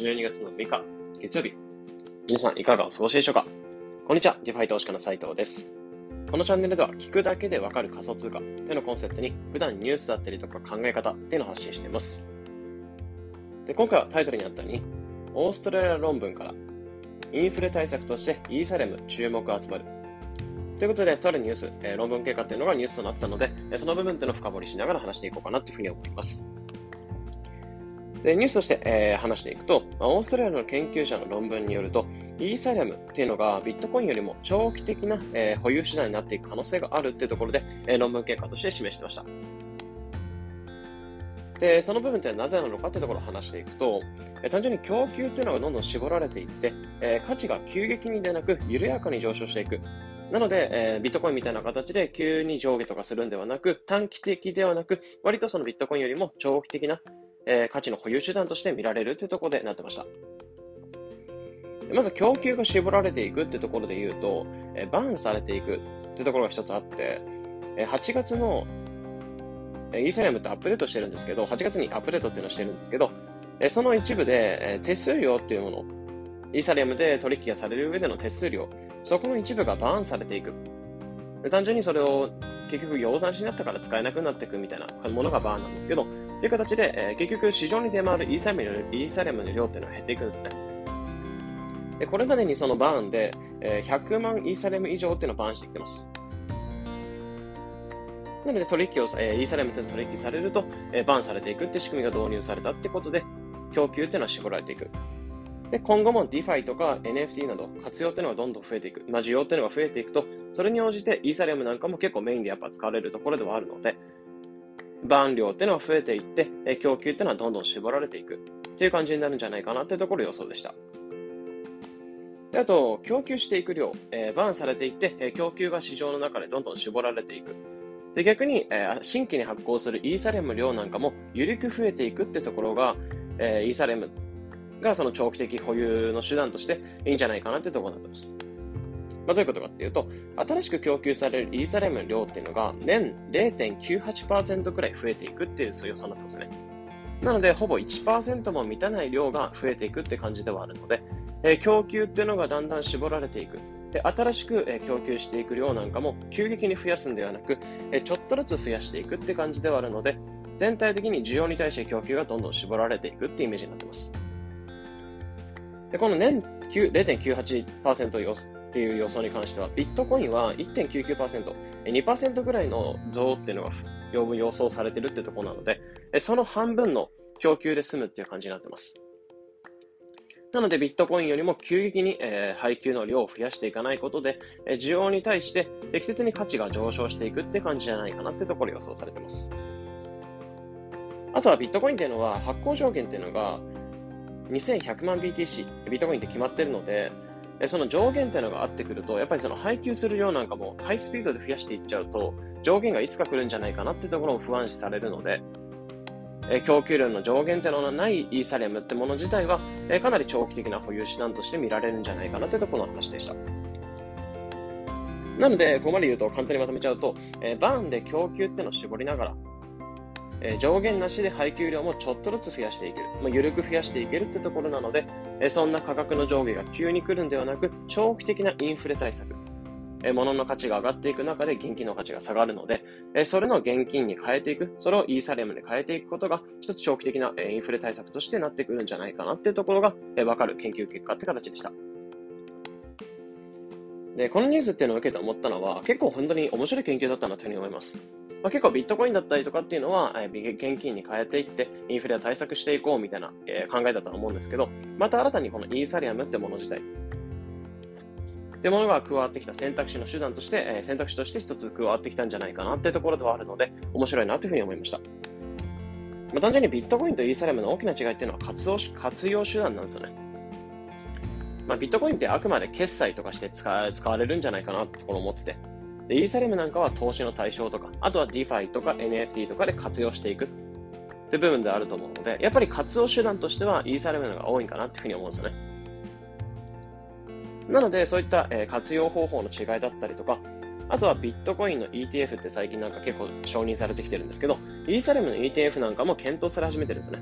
12月の6日、月曜日。皆さんいかがお過ごしでしょうか？こんにちは、ディファイ投資家の斉藤です。このチャンネルでは聞くだけでわかる仮想通貨というのコンセプトに普段ニュースだったりとか考え方っていうのを発信しています。で今回はタイトルにあったように、オーストラリア論文からインフレ対策としてイーサリアム注目集まる。ということで、とあるニュース、えー、論文結果っていうのがニュースとなってたので、その部分っていうのを深掘りしながら話していこうかなというふうに思います。で、ニュースとして、えー、話していくと、オーストラリアの研究者の論文によると、イーサリアムっていうのがビットコインよりも長期的な、えー、保有手段になっていく可能性があるっていうところで、えー、論文結果として示してました。で、その部分ってなぜなのかっていうところを話していくと、えー、単純に供給っていうのがどんどん絞られていって、えー、価値が急激にでなく緩やかに上昇していく。なので、えー、ビットコインみたいな形で急に上下とかするんではなく、短期的ではなく、割とそのビットコインよりも長期的な、えー、価値の保有手段として見られるってところでなってました。まず供給が絞られていくってところで言うと、えー、バンされていくってところが一つあって、えー、8月の、えー、イーサリアムってアップデートしてるんですけど、8月にアップデートっていうのをしてるんですけど、えー、その一部で、えー、手数料っていうもの、イーサリアムで取引がされる上での手数料、そこの一部がバーンされていく。単純にそれを結局養蚕しになったから使えなくなっていくみたいなものがバーンなんですけど、という形で、えー、結局市場に出回るイーサリアムのイーサリアムの量っていうのは減っていくんですね。でこれまでにそのバーンで、えー、100万イーサリアム以上っていうのをバーンしてきてます。なので取引を、えー、イーサリアムって取引されると、えー、バーンされていくって仕組みが導入されたってことで、供給っていうのは絞られていく。で、今後も DeFi とか NFT など活用っていうのがどんどん増えていく。まあ、需要っていうのが増えていくと、それに応じてイーサリアムなんかも結構メインでやっぱ使われるところではあるので、バーン量っていうのは増えていって、え供給っていうのはどんどん絞られていくっていう感じになるんじゃないかなってところ予想でした。であと、供給していく量、えー、バーンされていって、え、供給が市場の中でどんどん絞られていく。で、逆に、えー、新規に発行するイーサレム量なんかも緩く増えていくってところが、えー、イーサレムがその長期的保有の手段としていいんじゃないかなってところになってます。まあ、どういうことかっていうと、新しく供給されるイーサレムの量っていうのが年0.98%くらい増えていくっていうそういう予想になってますね。なので、ほぼ1%も満たない量が増えていくって感じではあるので、えー、供給っていうのがだんだん絞られていく。で、新しく、えー、供給していく量なんかも急激に増やすんではなく、えー、ちょっとずつ増やしていくって感じではあるので、全体的に需要に対して供給がどんどん絞られていくってイメージになってます。で、この年0.98%予想っていう予想に関しては、ビットコインは1.99%、2%ぐらいの増っていうのが要分予想されてるってところなので、その半分の供給で済むっていう感じになってます。なので、ビットコインよりも急激に、えー、配給の量を増やしていかないことで、えー、需要に対して適切に価値が上昇していくって感じじゃないかなってところ予想されてます。あとはビットコインっていうのは発行条件っていうのが2100万 BTC、ビットコインって決まってるので、その上限っていうのがあってくると、やっぱりその配給する量なんかもハイスピードで増やしていっちゃうと、上限がいつか来るんじゃないかなっていうところも不安視されるので、え供給量の上限っていうのがないイーサリアムってもの自体は、えかなり長期的な保有手段として見られるんじゃないかなってところの話でした。なので、ここまで言うと簡単にまとめちゃうと、えバーンで供給っていうのを絞りながら、え上限なしで配給量もちょっとずつ増やしていける。まあ、緩く増やしていけるってところなので、えそんな価格の上下が急に来るんではなく、長期的なインフレ対策。え物の価値が上がっていく中で現金の価値が下がるので、えそれの現金に変えていく、それをイーサリアムに変えていくことが、一つ長期的な、えインフレ対策としてなってくるんじゃないかなっていうところが、えわかる研究結果って形でした。で、このニュースっていうのを受けて思ったのは、結構本当に面白い研究だったなというふうに思います。まあ、結構ビットコインだったりとかっていうのは、えー、現金に変えていって、インフレを対策していこうみたいな、えー、考えだと思うんですけど、また新たにこのイーサリアムってもの自体、ってものが加わってきた選択肢の手段として、えー、選択肢として一つ加わってきたんじゃないかなっていうところではあるので、面白いなというふうに思いました。まあ、単純にビットコインとイーサリアムの大きな違いっていうのは活用活用手段なんですよね。まあ、ビットコインってあくまで決済とかして使われるんじゃないかなってところ思ってて。で、イーサリアムなんかは投資の対象とか、あとは DeFi とか NFT とかで活用していくって部分であると思うので、やっぱり活用手段としてはイーサリアムのが多いんかなっていうふうに思うんですよね。なので、そういった、え活用方法の違いだったりとか、あとはビットコインの ETF って最近なんか結構承認されてきてるんですけど、イーサリアムの ETF なんかも検討され始めてるんですね。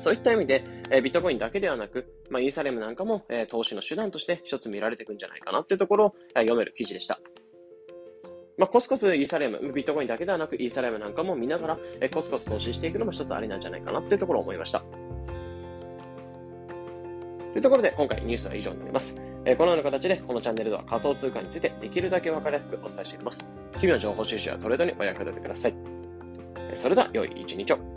そういった意味で、えー、ビットコインだけではなく、まあ、イーサレムなんかも、えー、投資の手段として一つ見られていくんじゃないかなっていうところを、えー、読める記事でした。まあ、コスコスイーサレム、ビットコインだけではなく、イーサレムなんかも見ながら、え、コスコス投資していくのも一つありなんじゃないかなっていうところを思いました。というところで、今回ニュースは以上になります。え、このような形で、このチャンネルでは仮想通貨についてできるだけわかりやすくお伝えしています。日々の情報収集やトレードにお役立てください。それでは、良い一日を。